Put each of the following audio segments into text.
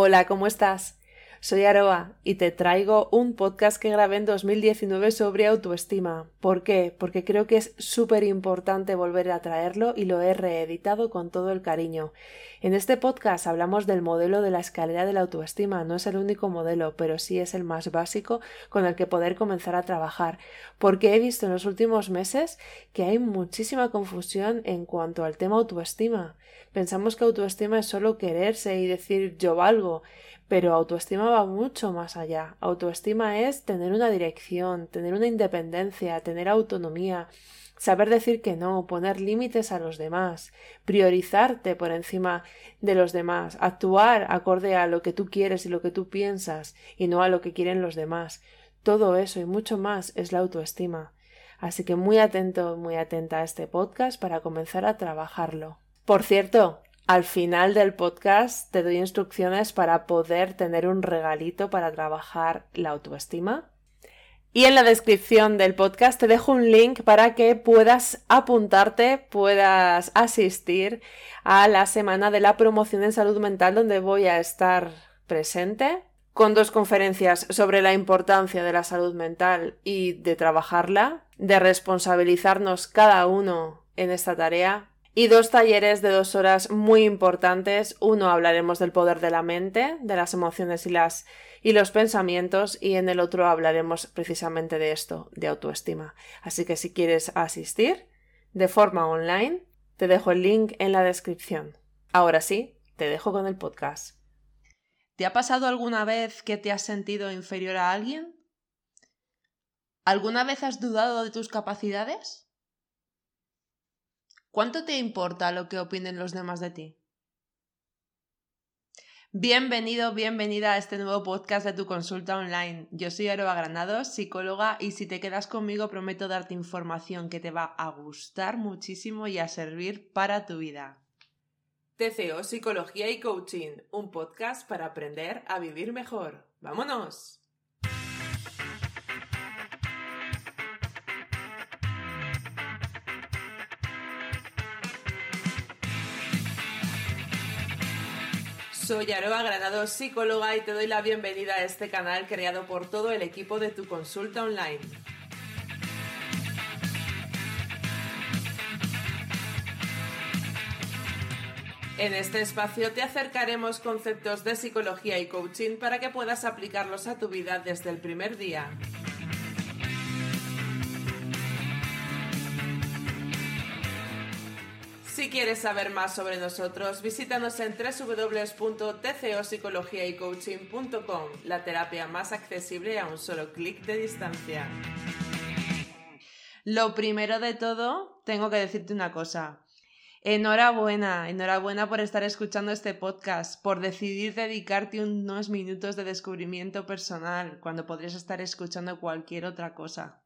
Hola, ¿cómo estás? Soy Aroa y te traigo un podcast que grabé en 2019 sobre autoestima. ¿Por qué? Porque creo que es súper importante volver a traerlo y lo he reeditado con todo el cariño. En este podcast hablamos del modelo de la escalera de la autoestima. No es el único modelo, pero sí es el más básico con el que poder comenzar a trabajar. Porque he visto en los últimos meses que hay muchísima confusión en cuanto al tema autoestima. Pensamos que autoestima es solo quererse y decir yo valgo. Pero autoestima va mucho más allá. Autoestima es tener una dirección, tener una independencia, tener autonomía, saber decir que no, poner límites a los demás, priorizarte por encima de los demás, actuar acorde a lo que tú quieres y lo que tú piensas y no a lo que quieren los demás. Todo eso y mucho más es la autoestima. Así que muy atento, muy atenta a este podcast para comenzar a trabajarlo. Por cierto, al final del podcast te doy instrucciones para poder tener un regalito para trabajar la autoestima. Y en la descripción del podcast te dejo un link para que puedas apuntarte, puedas asistir a la semana de la promoción en salud mental donde voy a estar presente con dos conferencias sobre la importancia de la salud mental y de trabajarla, de responsabilizarnos cada uno en esta tarea y dos talleres de dos horas muy importantes. Uno hablaremos del poder de la mente, de las emociones y, las, y los pensamientos, y en el otro hablaremos precisamente de esto, de autoestima. Así que si quieres asistir de forma online, te dejo el link en la descripción. Ahora sí, te dejo con el podcast. ¿Te ha pasado alguna vez que te has sentido inferior a alguien? ¿Alguna vez has dudado de tus capacidades? ¿Cuánto te importa lo que opinen los demás de ti? Bienvenido, bienvenida a este nuevo podcast de tu consulta online. Yo soy Aroa Granados, psicóloga, y si te quedas conmigo prometo darte información que te va a gustar muchísimo y a servir para tu vida. TCO Psicología y Coaching, un podcast para aprender a vivir mejor. ¡Vámonos! Soy Aroa Granado, psicóloga, y te doy la bienvenida a este canal creado por todo el equipo de tu consulta online. En este espacio te acercaremos conceptos de psicología y coaching para que puedas aplicarlos a tu vida desde el primer día. Si quieres saber más sobre nosotros, visítanos en www.tcopsicologiaycoaching.com, la terapia más accesible a un solo clic de distancia. Lo primero de todo, tengo que decirte una cosa. Enhorabuena, enhorabuena por estar escuchando este podcast, por decidir dedicarte unos minutos de descubrimiento personal cuando podrías estar escuchando cualquier otra cosa.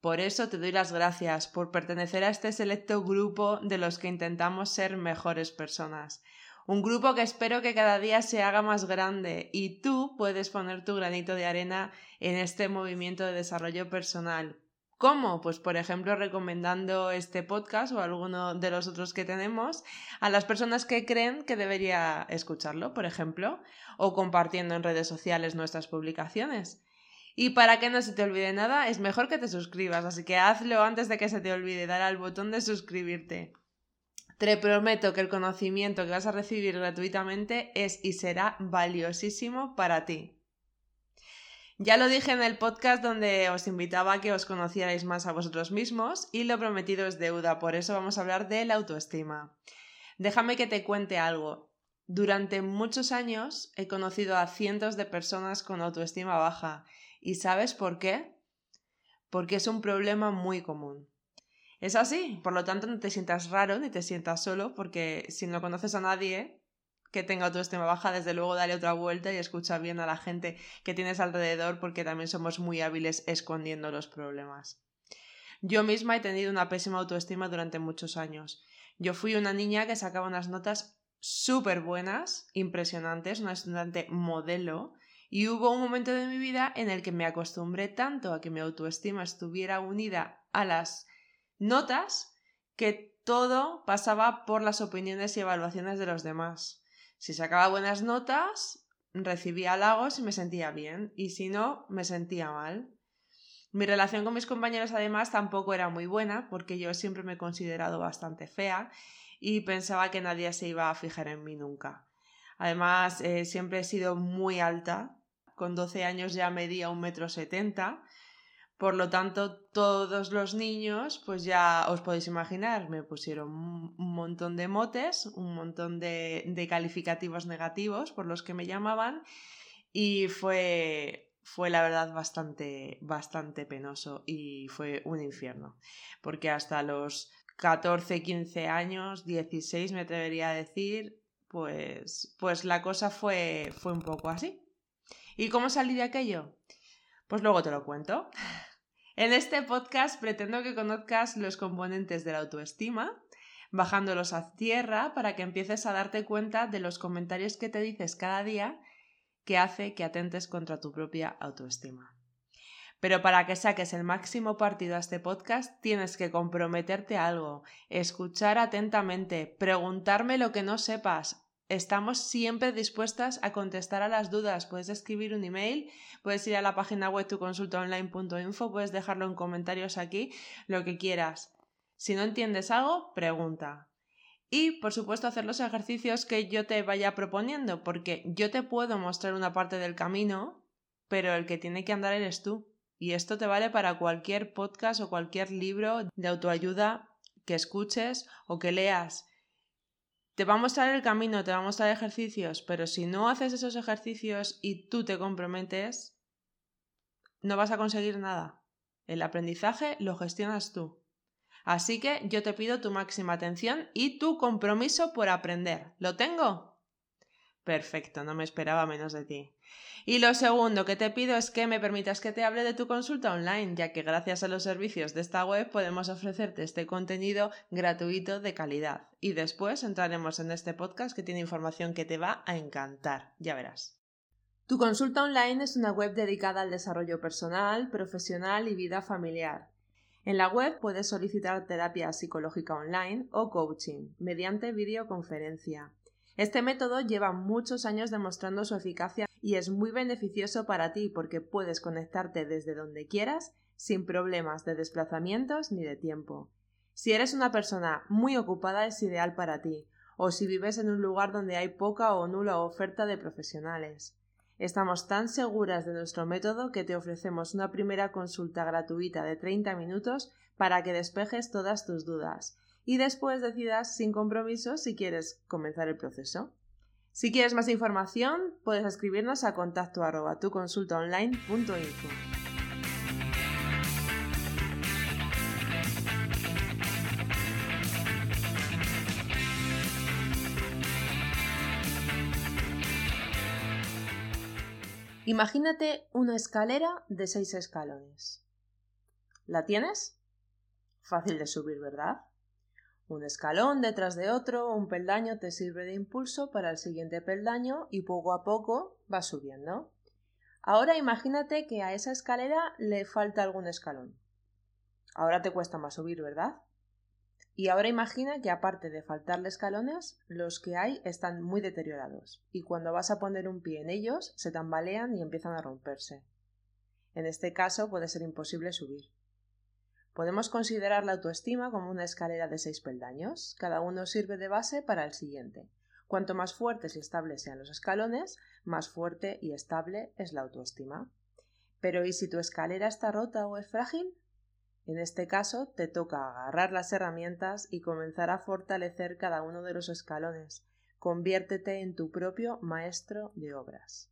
Por eso te doy las gracias por pertenecer a este selecto grupo de los que intentamos ser mejores personas. Un grupo que espero que cada día se haga más grande y tú puedes poner tu granito de arena en este movimiento de desarrollo personal. ¿Cómo? Pues por ejemplo recomendando este podcast o alguno de los otros que tenemos a las personas que creen que debería escucharlo, por ejemplo, o compartiendo en redes sociales nuestras publicaciones. Y para que no se te olvide nada, es mejor que te suscribas, así que hazlo antes de que se te olvide, dar al botón de suscribirte. Te prometo que el conocimiento que vas a recibir gratuitamente es y será valiosísimo para ti. Ya lo dije en el podcast donde os invitaba a que os conocierais más a vosotros mismos y lo prometido es deuda, por eso vamos a hablar de la autoestima. Déjame que te cuente algo. Durante muchos años he conocido a cientos de personas con autoestima baja ¿Y sabes por qué? Porque es un problema muy común. Es así, por lo tanto no te sientas raro ni te sientas solo, porque si no conoces a nadie que tenga autoestima baja, desde luego dale otra vuelta y escucha bien a la gente que tienes alrededor porque también somos muy hábiles escondiendo los problemas. Yo misma he tenido una pésima autoestima durante muchos años. Yo fui una niña que sacaba unas notas súper buenas, impresionantes, una estudiante modelo, y hubo un momento de mi vida en el que me acostumbré tanto a que mi autoestima estuviera unida a las notas que todo pasaba por las opiniones y evaluaciones de los demás. Si sacaba buenas notas, recibía halagos y me sentía bien, y si no, me sentía mal. Mi relación con mis compañeros además tampoco era muy buena, porque yo siempre me he considerado bastante fea y pensaba que nadie se iba a fijar en mí nunca. Además, eh, siempre he sido muy alta. Con 12 años ya medía un metro setenta por lo tanto, todos los niños, pues ya os podéis imaginar, me pusieron un montón de motes, un montón de, calificativos negativos por los que me llamaban y fue, fue la verdad bastante, bastante penoso y fue un infierno, porque hasta los 14, 15 años, 16 me atrevería a decir, pues, pues la cosa fue, fue un poco así. ¿Y cómo salí de aquello? Pues luego te lo cuento. En este podcast pretendo que conozcas los componentes de la autoestima, bajándolos a tierra para que empieces a darte cuenta de los comentarios que te dices cada día que hace que atentes contra tu propia autoestima. Pero para que saques el máximo partido a este podcast tienes que comprometerte a algo, escuchar atentamente, preguntarme lo que no sepas, estamos siempre dispuestas a contestar a las dudas. Puedes escribir un email, puedes ir a la página web tuconsultaonline.info, puedes dejarlo en comentarios aquí, lo que quieras. Si no entiendes algo, pregunta. Y, por supuesto, hacer los ejercicios que yo te vaya proponiendo, porque yo te puedo mostrar una parte del camino, pero el que tiene que andar eres tú. Y esto te vale para cualquier podcast o cualquier libro de autoayuda que escuches o que leas te va a mostrar el camino, te va a mostrar ejercicios, pero si no haces esos ejercicios y tú te comprometes, no vas a conseguir nada. El aprendizaje lo gestionas tú. Así que yo te pido tu máxima atención y tu compromiso por aprender. ¿Lo tengo? Perfecto, no me esperaba menos de ti. Y lo segundo que te pido es que me permitas que te hable de tu consulta online, ya que gracias a los servicios de esta web podemos ofrecerte este contenido gratuito de calidad. Y después entraremos en este podcast que tiene información que te va a encantar, ya verás. Tu consulta online es una web dedicada al desarrollo personal, profesional y vida familiar. En la web puedes solicitar terapia psicológica online o coaching mediante videoconferencia. Este método lleva muchos años demostrando su eficacia y es muy beneficioso para ti porque puedes conectarte desde donde quieras sin problemas de desplazamientos ni de tiempo. Si eres una persona muy ocupada es ideal para ti, o si vives en un lugar donde hay poca o nula oferta de profesionales. Estamos tan seguras de nuestro método que te ofrecemos una primera consulta gratuita de 30 minutos para que despejes todas tus dudas y después decidas sin compromiso si quieres comenzar el proceso. Si quieres más información, puedes escribirnos a contacto arroba. Imagínate una escalera de seis escalones. ¿La tienes? Fácil de subir, ¿verdad? Un escalón detrás de otro, un peldaño te sirve de impulso para el siguiente peldaño y poco a poco va subiendo. Ahora imagínate que a esa escalera le falta algún escalón. Ahora te cuesta más subir, ¿verdad? Y ahora imagina que aparte de faltarle escalones, los que hay están muy deteriorados y cuando vas a poner un pie en ellos se tambalean y empiezan a romperse. En este caso puede ser imposible subir. Podemos considerar la autoestima como una escalera de seis peldaños. Cada uno sirve de base para el siguiente. Cuanto más fuertes y estables sean los escalones, más fuerte y estable es la autoestima. Pero ¿y si tu escalera está rota o es frágil? En este caso, te toca agarrar las herramientas y comenzar a fortalecer cada uno de los escalones. Conviértete en tu propio maestro de obras.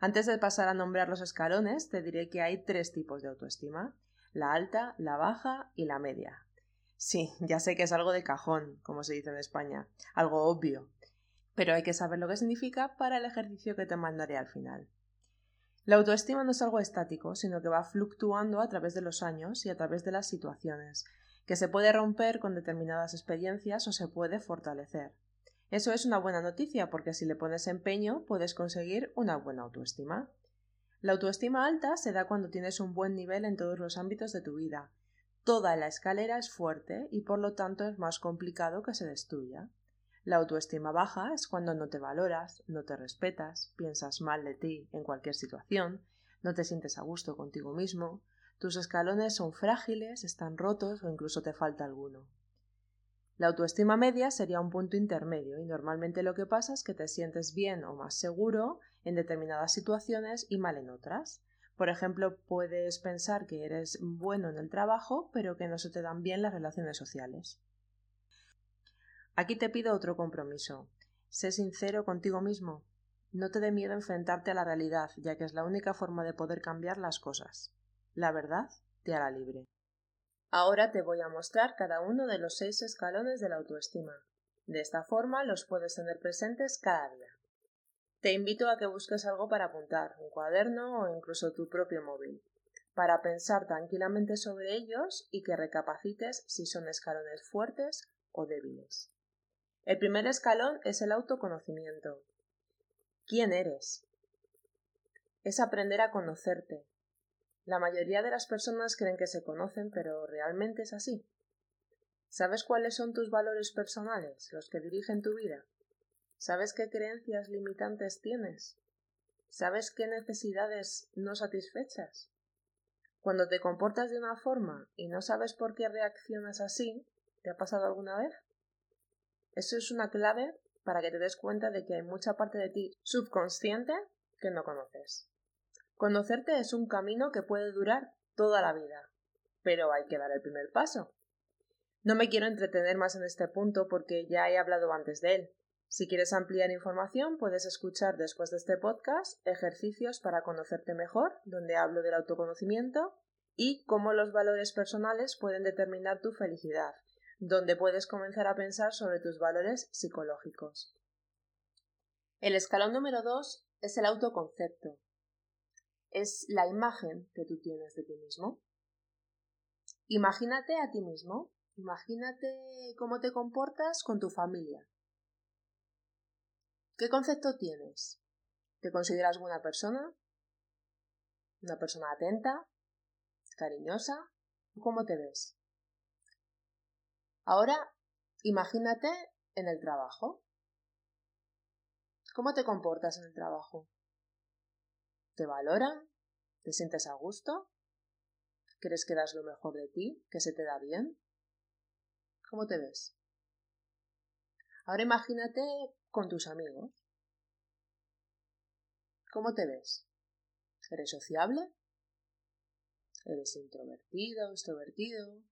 Antes de pasar a nombrar los escalones, te diré que hay tres tipos de autoestima la alta, la baja y la media. Sí, ya sé que es algo de cajón, como se dice en España, algo obvio. pero hay que saber lo que significa para el ejercicio que te mandaré al final. La autoestima no es algo estático, sino que va fluctuando a través de los años y a través de las situaciones, que se puede romper con determinadas experiencias o se puede fortalecer. Eso es una buena noticia porque si le pones empeño puedes conseguir una buena autoestima. La autoestima alta se da cuando tienes un buen nivel en todos los ámbitos de tu vida. Toda la escalera es fuerte y por lo tanto es más complicado que se destruya. La autoestima baja es cuando no te valoras, no te respetas, piensas mal de ti en cualquier situación, no te sientes a gusto contigo mismo, tus escalones son frágiles, están rotos o incluso te falta alguno. La autoestima media sería un punto intermedio y normalmente lo que pasa es que te sientes bien o más seguro en determinadas situaciones y mal en otras. Por ejemplo, puedes pensar que eres bueno en el trabajo, pero que no se te dan bien las relaciones sociales. Aquí te pido otro compromiso. Sé sincero contigo mismo. No te dé miedo enfrentarte a la realidad, ya que es la única forma de poder cambiar las cosas. La verdad te hará libre. Ahora te voy a mostrar cada uno de los seis escalones de la autoestima. De esta forma los puedes tener presentes cada día. Te invito a que busques algo para apuntar, un cuaderno o incluso tu propio móvil, para pensar tranquilamente sobre ellos y que recapacites si son escalones fuertes o débiles. El primer escalón es el autoconocimiento. ¿Quién eres? Es aprender a conocerte, la mayoría de las personas creen que se conocen, pero ¿realmente es así? ¿Sabes cuáles son tus valores personales, los que dirigen tu vida? ¿Sabes qué creencias limitantes tienes? ¿Sabes qué necesidades no satisfechas? Cuando te comportas de una forma y no sabes por qué reaccionas así, ¿te ha pasado alguna vez? Eso es una clave para que te des cuenta de que hay mucha parte de ti subconsciente que no conoces. Conocerte es un camino que puede durar toda la vida, pero hay que dar el primer paso. No me quiero entretener más en este punto porque ya he hablado antes de él. Si quieres ampliar información, puedes escuchar después de este podcast ejercicios para conocerte mejor, donde hablo del autoconocimiento y cómo los valores personales pueden determinar tu felicidad, donde puedes comenzar a pensar sobre tus valores psicológicos. El escalón número dos es el autoconcepto es la imagen que tú tienes de ti mismo. Imagínate a ti mismo, imagínate cómo te comportas con tu familia. ¿Qué concepto tienes? ¿Te consideras buena persona? ¿Una persona atenta? ¿Cariñosa? ¿Cómo te ves? Ahora, imagínate en el trabajo. ¿Cómo te comportas en el trabajo? ¿Te valoran? ¿Te sientes a gusto? ¿Crees que das lo mejor de ti? ¿Que se te da bien? ¿Cómo te ves? Ahora imagínate con tus amigos. ¿Cómo te ves? ¿Eres sociable? ¿Eres introvertido, extrovertido?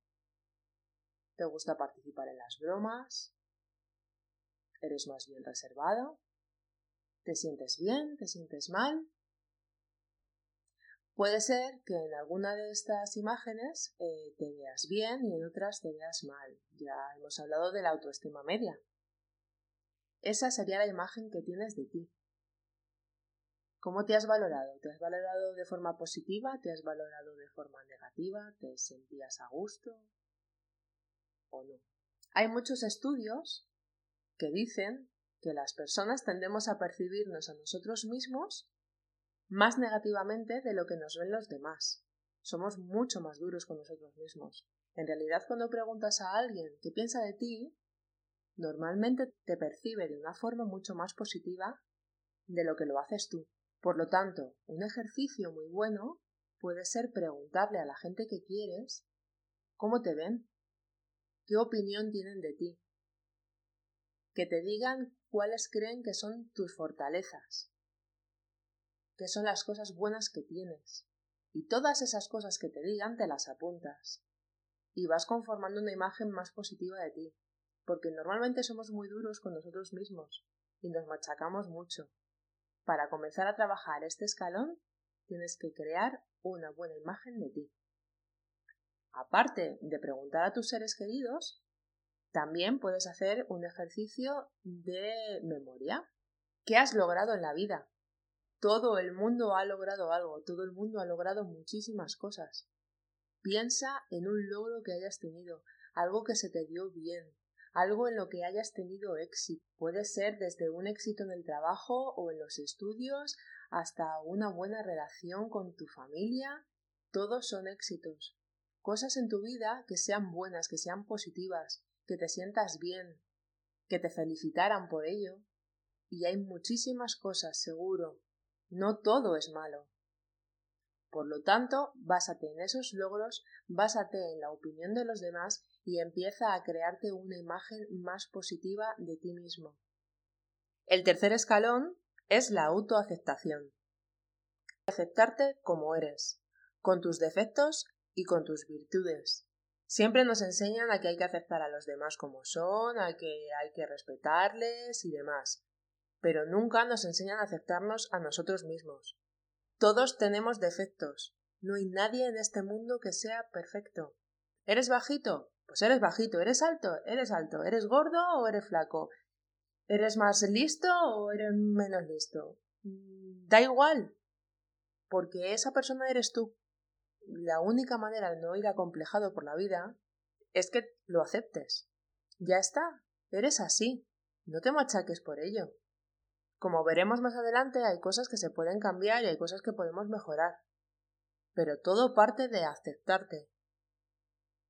¿Te gusta participar en las bromas? ¿Eres más bien reservado? ¿Te sientes bien? ¿Te sientes mal? Puede ser que en alguna de estas imágenes eh, te veas bien y en otras te veas mal. Ya hemos hablado de la autoestima media. Esa sería la imagen que tienes de ti. ¿Cómo te has valorado? ¿Te has valorado de forma positiva? ¿Te has valorado de forma negativa? ¿Te sentías a gusto? ¿O no? Hay muchos estudios que dicen que las personas tendemos a percibirnos a nosotros mismos más negativamente de lo que nos ven los demás. Somos mucho más duros con nosotros mismos. En realidad, cuando preguntas a alguien qué piensa de ti, normalmente te percibe de una forma mucho más positiva de lo que lo haces tú. Por lo tanto, un ejercicio muy bueno puede ser preguntarle a la gente que quieres cómo te ven, qué opinión tienen de ti, que te digan cuáles creen que son tus fortalezas, qué son las cosas buenas que tienes. Y todas esas cosas que te digan te las apuntas. Y vas conformando una imagen más positiva de ti. Porque normalmente somos muy duros con nosotros mismos y nos machacamos mucho. Para comenzar a trabajar este escalón, tienes que crear una buena imagen de ti. Aparte de preguntar a tus seres queridos, También puedes hacer un ejercicio de memoria. ¿Qué has logrado en la vida? Todo el mundo ha logrado algo, todo el mundo ha logrado muchísimas cosas. Piensa en un logro que hayas tenido, algo que se te dio bien, algo en lo que hayas tenido éxito. Puede ser desde un éxito en el trabajo o en los estudios hasta una buena relación con tu familia. Todos son éxitos. Cosas en tu vida que sean buenas, que sean positivas, que te sientas bien, que te felicitaran por ello. Y hay muchísimas cosas, seguro. No todo es malo. Por lo tanto, básate en esos logros, básate en la opinión de los demás y empieza a crearte una imagen más positiva de ti mismo. El tercer escalón es la autoaceptación. Aceptarte como eres, con tus defectos y con tus virtudes. Siempre nos enseñan a que hay que aceptar a los demás como son, a que hay que respetarles y demás, pero nunca nos enseñan a aceptarnos a nosotros mismos. Todos tenemos defectos. No hay nadie en este mundo que sea perfecto. ¿Eres bajito? Pues eres bajito. ¿Eres alto? Eres alto. ¿Eres gordo o eres flaco? ¿Eres más listo o eres menos listo? Mm, da igual. Porque esa persona eres tú. La única manera de no ir acomplejado por la vida es que lo aceptes. Ya está. Eres así. No te machaques por ello. Como veremos más adelante, hay cosas que se pueden cambiar y hay cosas que podemos mejorar. Pero todo parte de aceptarte.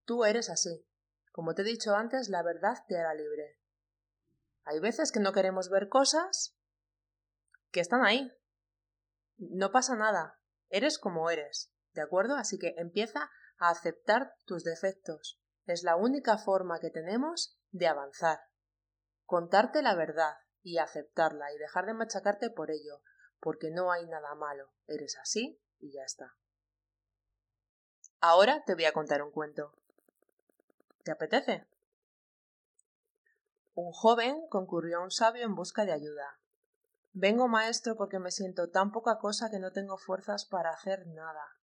Tú eres así. Como te he dicho antes, la verdad te hará libre. Hay veces que no queremos ver cosas que están ahí. No pasa nada. Eres como eres. ¿De acuerdo? Así que empieza a aceptar tus defectos. Es la única forma que tenemos de avanzar. Contarte la verdad y aceptarla y dejar de machacarte por ello, porque no hay nada malo, eres así y ya está. Ahora te voy a contar un cuento. ¿Te apetece? Un joven concurrió a un sabio en busca de ayuda. Vengo, maestro, porque me siento tan poca cosa que no tengo fuerzas para hacer nada.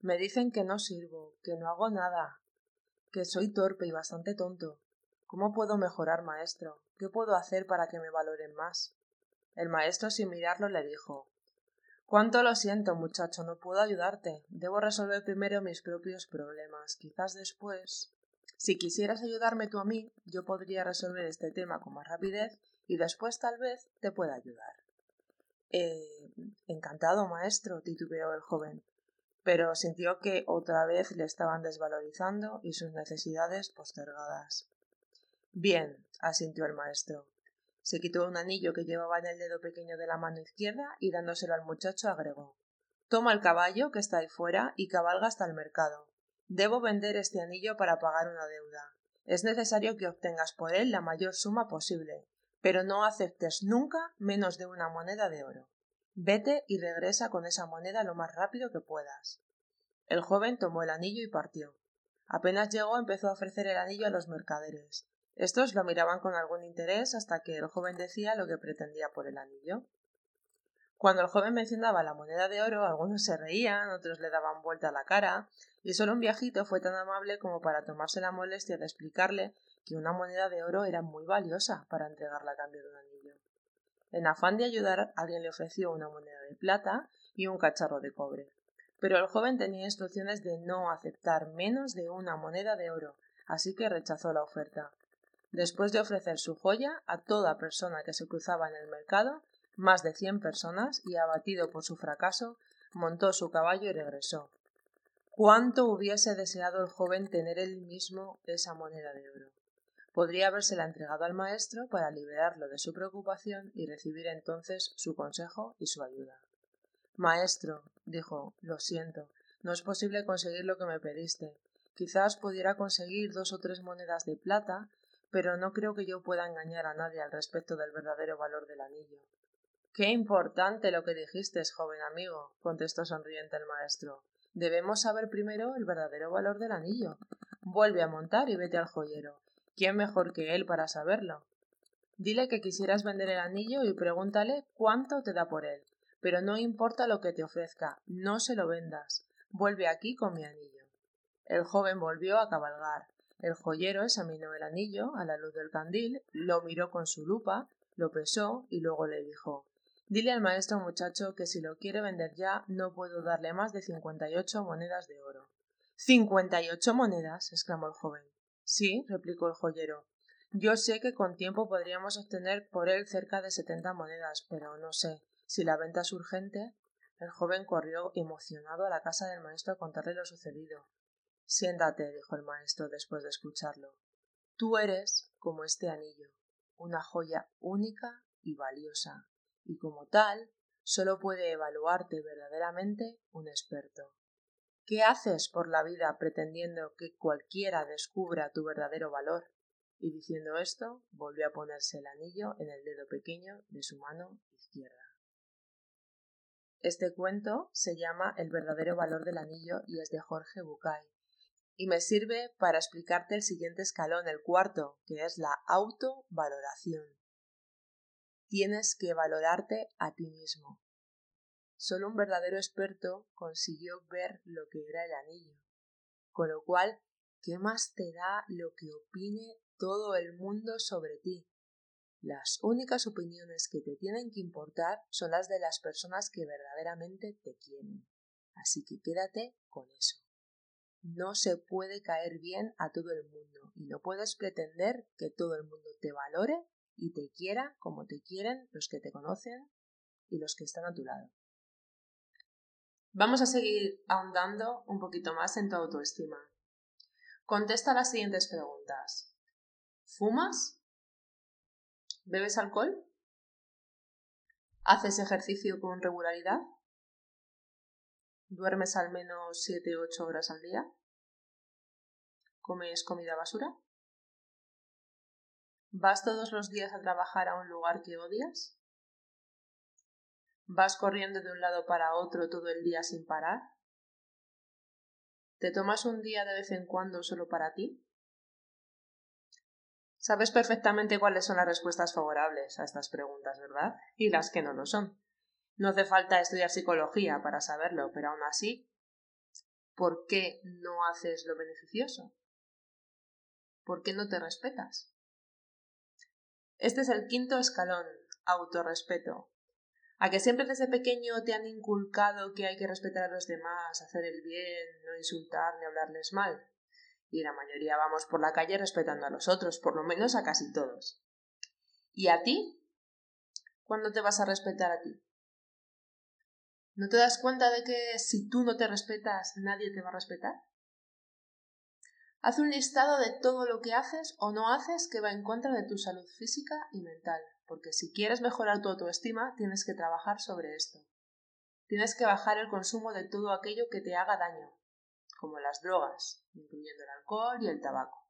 Me dicen que no sirvo, que no hago nada, que soy torpe y bastante tonto. ¿Cómo puedo mejorar, maestro? ¿Qué puedo hacer para que me valoren más? El maestro, sin mirarlo, le dijo Cuánto lo siento, muchacho, no puedo ayudarte. Debo resolver primero mis propios problemas. Quizás después. Si quisieras ayudarme tú a mí, yo podría resolver este tema con más rapidez y después tal vez te pueda ayudar. Eh, encantado, maestro, titubeó el joven, pero sintió que otra vez le estaban desvalorizando y sus necesidades postergadas. Bien, asintió el maestro. Se quitó un anillo que llevaba en el dedo pequeño de la mano izquierda y dándoselo al muchacho agregó Toma el caballo que está ahí fuera y cabalga hasta el mercado. Debo vender este anillo para pagar una deuda. Es necesario que obtengas por él la mayor suma posible, pero no aceptes nunca menos de una moneda de oro. Vete y regresa con esa moneda lo más rápido que puedas. El joven tomó el anillo y partió. Apenas llegó empezó a ofrecer el anillo a los mercaderes. Estos lo miraban con algún interés hasta que el joven decía lo que pretendía por el anillo. Cuando el joven mencionaba la moneda de oro, algunos se reían, otros le daban vuelta la cara, y solo un viejito fue tan amable como para tomarse la molestia de explicarle que una moneda de oro era muy valiosa para entregarla a cambio de un anillo. En afán de ayudar, alguien le ofreció una moneda de plata y un cacharro de cobre. Pero el joven tenía instrucciones de no aceptar menos de una moneda de oro, así que rechazó la oferta. Después de ofrecer su joya a toda persona que se cruzaba en el mercado, más de cien personas, y abatido por su fracaso, montó su caballo y regresó. Cuánto hubiese deseado el joven tener él mismo esa moneda de oro. Podría habérsela entregado al maestro para liberarlo de su preocupación y recibir entonces su consejo y su ayuda. Maestro, dijo, lo siento, no es posible conseguir lo que me pediste. Quizás pudiera conseguir dos o tres monedas de plata pero no creo que yo pueda engañar a nadie al respecto del verdadero valor del anillo. Qué importante lo que dijiste, joven amigo, contestó sonriente el maestro. Debemos saber primero el verdadero valor del anillo. Vuelve a montar y vete al joyero. ¿Quién mejor que él para saberlo? Dile que quisieras vender el anillo y pregúntale cuánto te da por él. Pero no importa lo que te ofrezca, no se lo vendas. Vuelve aquí con mi anillo. El joven volvió a cabalgar. El joyero examinó el anillo a la luz del candil, lo miró con su lupa, lo pesó y luego le dijo Dile al maestro muchacho que si lo quiere vender ya no puedo darle más de cincuenta y ocho monedas de oro. ¿Cincuenta y ocho monedas? exclamó el joven. Sí, replicó el joyero. Yo sé que con tiempo podríamos obtener por él cerca de setenta monedas, pero no sé. Si la venta es urgente. El joven corrió emocionado a la casa del maestro a contarle lo sucedido. Siéntate, dijo el maestro después de escucharlo. Tú eres como este anillo, una joya única y valiosa, y como tal solo puede evaluarte verdaderamente un experto. ¿Qué haces por la vida pretendiendo que cualquiera descubra tu verdadero valor? Y diciendo esto, volvió a ponerse el anillo en el dedo pequeño de su mano izquierda. Este cuento se llama El verdadero valor del anillo y es de Jorge Bucay, y me sirve para explicarte el siguiente escalón, el cuarto, que es la autovaloración. Tienes que valorarte a ti mismo. Solo un verdadero experto consiguió ver lo que era el anillo. Con lo cual, ¿qué más te da lo que opine todo el mundo sobre ti? Las únicas opiniones que te tienen que importar son las de las personas que verdaderamente te quieren. Así que quédate con eso. No se puede caer bien a todo el mundo y no puedes pretender que todo el mundo te valore y te quiera como te quieren los que te conocen y los que están a tu lado. Vamos a seguir ahondando un poquito más en tu autoestima. Contesta las siguientes preguntas. ¿Fumas? ¿Bebes alcohol? ¿Haces ejercicio con regularidad? ¿Duermes al menos 7 ocho horas al día? ¿Comes comida basura? ¿Vas todos los días a trabajar a un lugar que odias? ¿Vas corriendo de un lado para otro todo el día sin parar? ¿Te tomas un día de vez en cuando solo para ti? Sabes perfectamente cuáles son las respuestas favorables a estas preguntas, ¿verdad? Y las que no lo son. No hace falta estudiar psicología para saberlo, pero aún así, ¿por qué no haces lo beneficioso? ¿Por qué no te respetas? Este es el quinto escalón, autorrespeto. A que siempre desde pequeño te han inculcado que hay que respetar a los demás, hacer el bien, no insultar ni hablarles mal. Y la mayoría vamos por la calle respetando a los otros, por lo menos a casi todos. ¿Y a ti? ¿Cuándo te vas a respetar a ti? ¿No te das cuenta de que si tú no te respetas, nadie te va a respetar? Haz un listado de todo lo que haces o no haces que va en contra de tu salud física y mental, porque si quieres mejorar tu autoestima tienes que trabajar sobre esto. Tienes que bajar el consumo de todo aquello que te haga daño, como las drogas, incluyendo el alcohol y el tabaco.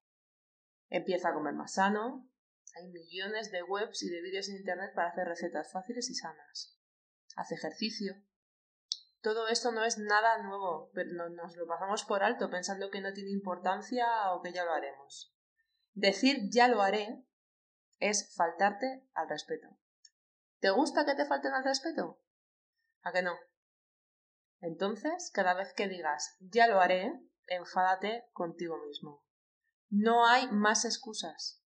Empieza a comer más sano. Hay millones de webs y de vídeos en Internet para hacer recetas fáciles y sanas. Haz ejercicio, todo esto no es nada nuevo, pero nos lo pasamos por alto pensando que no tiene importancia o que ya lo haremos. Decir ya lo haré es faltarte al respeto. ¿Te gusta que te falten al respeto? ¿A que no? Entonces, cada vez que digas ya lo haré, enfádate contigo mismo. No hay más excusas.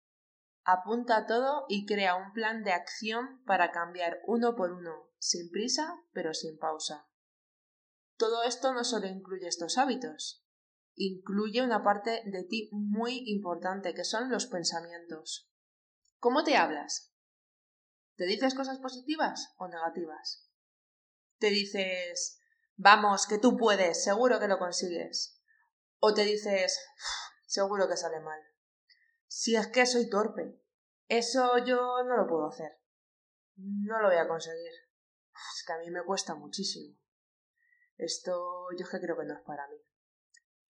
Apunta todo y crea un plan de acción para cambiar uno por uno, sin prisa pero sin pausa. Todo esto no solo incluye estos hábitos, incluye una parte de ti muy importante, que son los pensamientos. ¿Cómo te hablas? ¿Te dices cosas positivas o negativas? ¿Te dices, vamos, que tú puedes, seguro que lo consigues? ¿O te dices, seguro que sale mal? Si es que soy torpe, eso yo no lo puedo hacer. No lo voy a conseguir. Es que a mí me cuesta muchísimo. Esto yo que creo que no es para mí.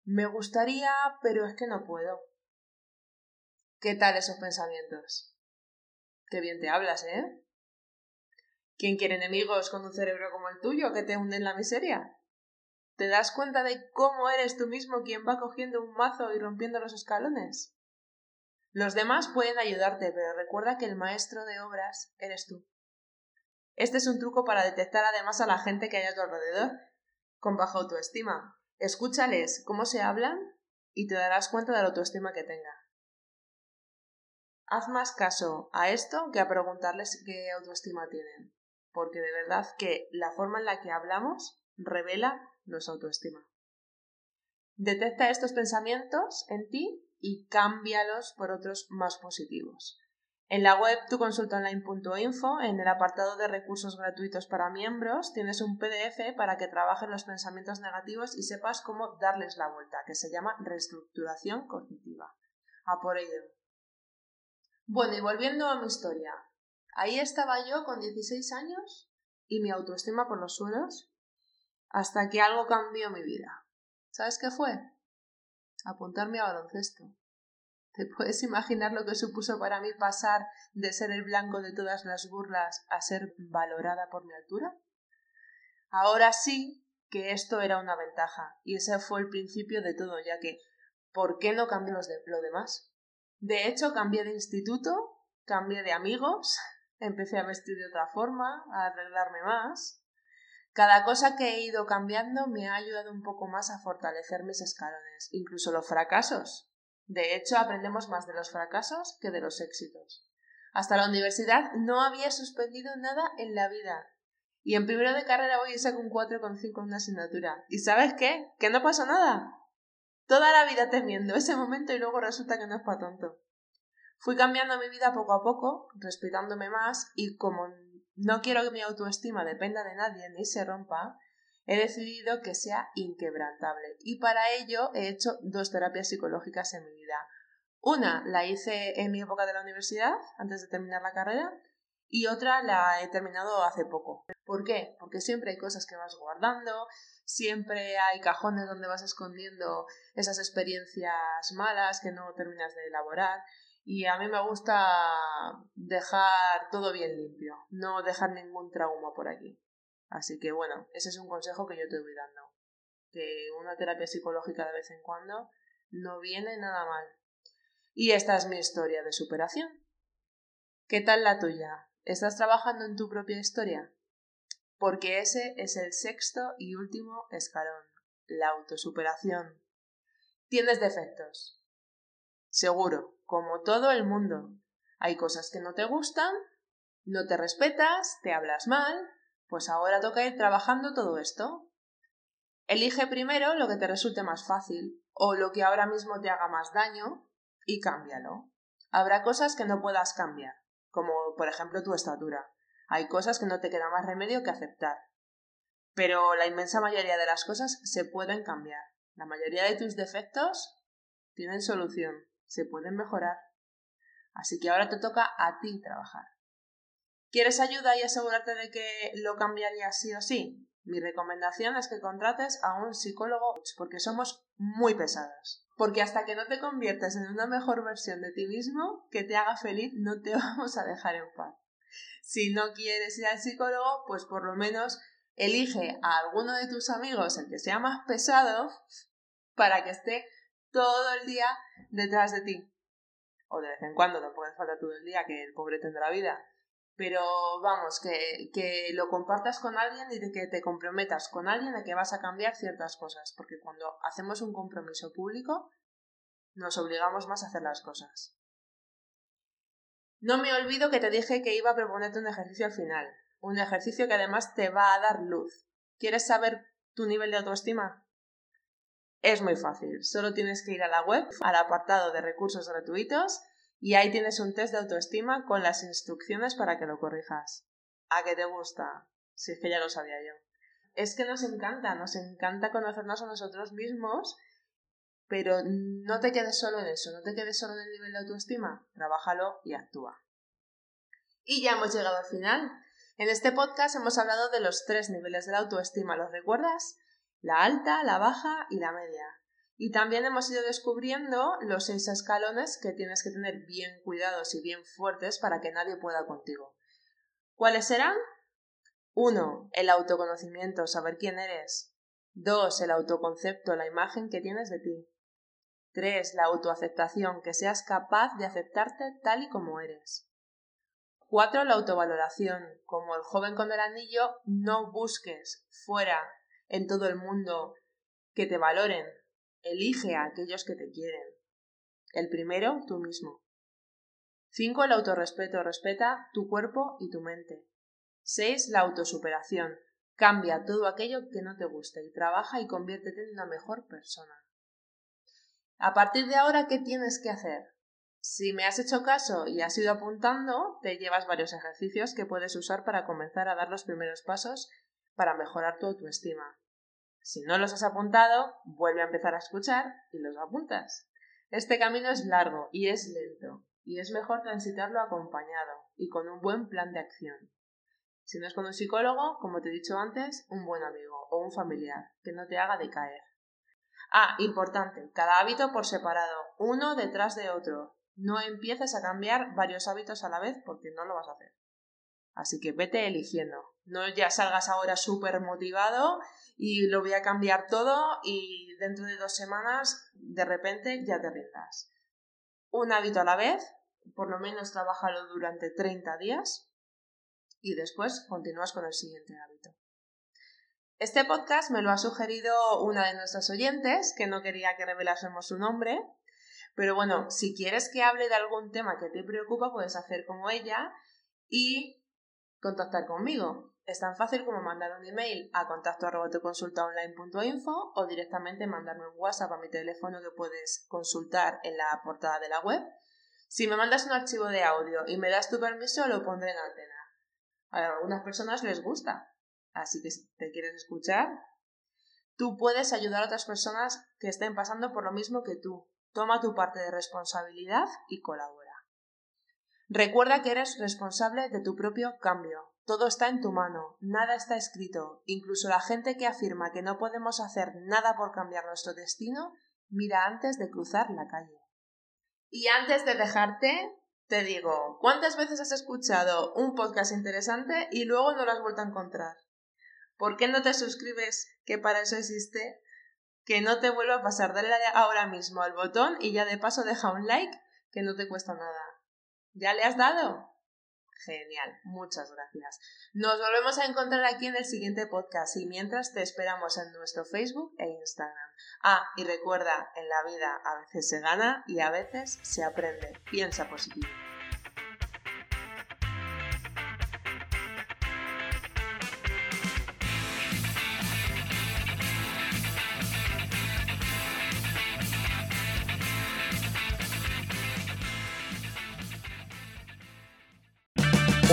Me gustaría, pero es que no puedo. ¿Qué tal esos pensamientos? Qué bien te hablas, ¿eh? ¿Quién quiere enemigos con un cerebro como el tuyo que te hunde en la miseria? ¿Te das cuenta de cómo eres tú mismo quien va cogiendo un mazo y rompiendo los escalones? Los demás pueden ayudarte, pero recuerda que el maestro de obras eres tú. Este es un truco para detectar además a la gente que hay a tu alrededor con baja autoestima. Escúchales cómo se hablan y te darás cuenta de la autoestima que tenga. Haz más caso a esto que a preguntarles qué autoestima tienen, porque de verdad que la forma en la que hablamos revela nuestra autoestima. Detecta estos pensamientos en ti y cámbialos por otros más positivos. En la web tuconsultaonline.info, en el apartado de recursos gratuitos para miembros, tienes un PDF para que trabajes los pensamientos negativos y sepas cómo darles la vuelta, que se llama reestructuración cognitiva. A por ello. Bueno, y volviendo a mi historia. Ahí estaba yo con 16 años y mi autoestima por los suelos hasta que algo cambió mi vida. ¿Sabes qué fue? Apuntarme a baloncesto. ¿Te puedes imaginar lo que supuso para mí pasar de ser el blanco de todas las burlas a ser valorada por mi altura? Ahora sí que esto era una ventaja, y ese fue el principio de todo, ya que ¿por qué no cambié de, lo demás? De hecho, cambié de instituto, cambié de amigos, empecé a vestir de otra forma, a arreglarme más. Cada cosa que he ido cambiando me ha ayudado un poco más a fortalecer mis escalones, incluso los fracasos. De hecho, aprendemos más de los fracasos que de los éxitos. Hasta la universidad no había suspendido nada en la vida. Y en primero de carrera voy y saco un 4,5 en una asignatura. ¿Y sabes qué? Que no pasó nada. Toda la vida temiendo ese momento y luego resulta que no es para tonto. Fui cambiando mi vida poco a poco, respetándome más y como no quiero que mi autoestima dependa de nadie ni se rompa, he decidido que sea inquebrantable y para ello he hecho dos terapias psicológicas en mi vida. Una la hice en mi época de la universidad, antes de terminar la carrera, y otra la he terminado hace poco. ¿Por qué? Porque siempre hay cosas que vas guardando, siempre hay cajones donde vas escondiendo esas experiencias malas que no terminas de elaborar y a mí me gusta dejar todo bien limpio, no dejar ningún trauma por aquí. Así que bueno, ese es un consejo que yo te voy dando. Que una terapia psicológica de vez en cuando no viene nada mal. Y esta es mi historia de superación. ¿Qué tal la tuya? ¿Estás trabajando en tu propia historia? Porque ese es el sexto y último escalón, la autosuperación. ¿Tienes defectos? Seguro, como todo el mundo. Hay cosas que no te gustan, no te respetas, te hablas mal, pues ahora toca ir trabajando todo esto. Elige primero lo que te resulte más fácil o lo que ahora mismo te haga más daño y cámbialo. Habrá cosas que no puedas cambiar, como por ejemplo tu estatura. Hay cosas que no te queda más remedio que aceptar. Pero la inmensa mayoría de las cosas se pueden cambiar. La mayoría de tus defectos tienen solución, se pueden mejorar. Así que ahora te toca a ti trabajar. ¿Quieres ayuda y asegurarte de que lo cambiarías sí o sí? Mi recomendación es que contrates a un psicólogo porque somos muy pesados. Porque hasta que no te conviertas en una mejor versión de ti mismo que te haga feliz, no te vamos a dejar en paz. Si no quieres ir al psicólogo, pues por lo menos elige a alguno de tus amigos, el que sea más pesado, para que esté todo el día detrás de ti. O de vez en cuando, no puedes faltar todo el día, que el pobre tendrá vida pero vamos, que, que, lo compartas con alguien y de que te comprometas con alguien de que vas a cambiar ciertas cosas, porque cuando hacemos un compromiso público nos obligamos más a hacer las cosas. No me olvido que te dije que iba a proponerte un ejercicio al final, un ejercicio que además te va a dar luz. ¿Quieres saber tu nivel de autoestima? Es muy fácil, solo tienes que ir a la web, al apartado de recursos gratuitos y ahí tienes un test de autoestima con las instrucciones para que lo corrijas. ¿A qué te gusta? Si es que ya lo sabía yo. Es que nos encanta, nos encanta conocernos a nosotros mismos, pero no te quedes solo en eso, no te quedes solo en el nivel de autoestima, trabájalo y actúa. Y ya hemos llegado al final. En este podcast hemos hablado de los tres niveles de la autoestima, ¿los recuerdas? La alta, la baja y la media. Y también hemos ido descubriendo los seis escalones que tienes que tener bien cuidados y bien fuertes para que nadie pueda contigo. ¿Cuáles serán? 1. El autoconocimiento, saber quién eres. 2. El autoconcepto, la imagen que tienes de ti. 3. La autoaceptación, que seas capaz de aceptarte tal y como eres. 4. La autovaloración. Como el joven con el anillo, no busques fuera en todo el mundo que te valoren, Elige a aquellos que te quieren. El primero, tú mismo. 5. El autorrespeto. Respeta tu cuerpo y tu mente. 6. La autosuperación. Cambia todo aquello que no te guste y trabaja y conviértete en una mejor persona. A partir de ahora, ¿qué tienes que hacer? Si me has hecho caso y has ido apuntando, te llevas varios ejercicios que puedes usar para comenzar a dar los primeros pasos para mejorar tu autoestima. Si no los has apuntado, vuelve a empezar a escuchar y los apuntas. Este camino es largo y es lento, y es mejor transitarlo acompañado y con un buen plan de acción. Si no es con un psicólogo, como te he dicho antes, un buen amigo o un familiar que no te haga decaer. Ah, importante, cada hábito por separado, uno detrás de otro. No empieces a cambiar varios hábitos a la vez porque no lo vas a hacer. Así que vete eligiendo. No ya salgas ahora súper motivado y lo voy a cambiar todo y dentro de dos semanas de repente ya te rindas. Un hábito a la vez, por lo menos trabájalo durante 30 días y después continúas con el siguiente hábito. Este podcast me lo ha sugerido una de nuestras oyentes, que no quería que revelásemos su nombre, pero bueno, si quieres que hable de algún tema que te preocupa, puedes hacer como ella y contactar conmigo. Es tan fácil como mandar un email a contacto o directamente mandarme un WhatsApp a mi teléfono que puedes consultar en la portada de la web. Si me mandas un archivo de audio y me das tu permiso, lo pondré en antena. A algunas personas les gusta, así que si te quieres escuchar, tú puedes ayudar a otras personas que estén pasando por lo mismo que tú. Toma tu parte de responsabilidad y colabora. Recuerda que eres responsable de tu propio cambio. Todo está en tu mano, nada está escrito. Incluso la gente que afirma que no podemos hacer nada por cambiar nuestro destino, mira antes de cruzar la calle. Y antes de dejarte, te digo, ¿cuántas veces has escuchado un podcast interesante y luego no lo has vuelto a encontrar? ¿Por qué no te suscribes? Que para eso existe. Que no te vuelva a pasar. Dale ahora mismo al botón y ya de paso deja un like que no te cuesta nada. ¿Ya le has dado? Genial, muchas gracias. Nos volvemos a encontrar aquí en el siguiente podcast y mientras te esperamos en nuestro Facebook e Instagram. Ah, y recuerda, en la vida a veces se gana y a veces se aprende. Piensa positivo.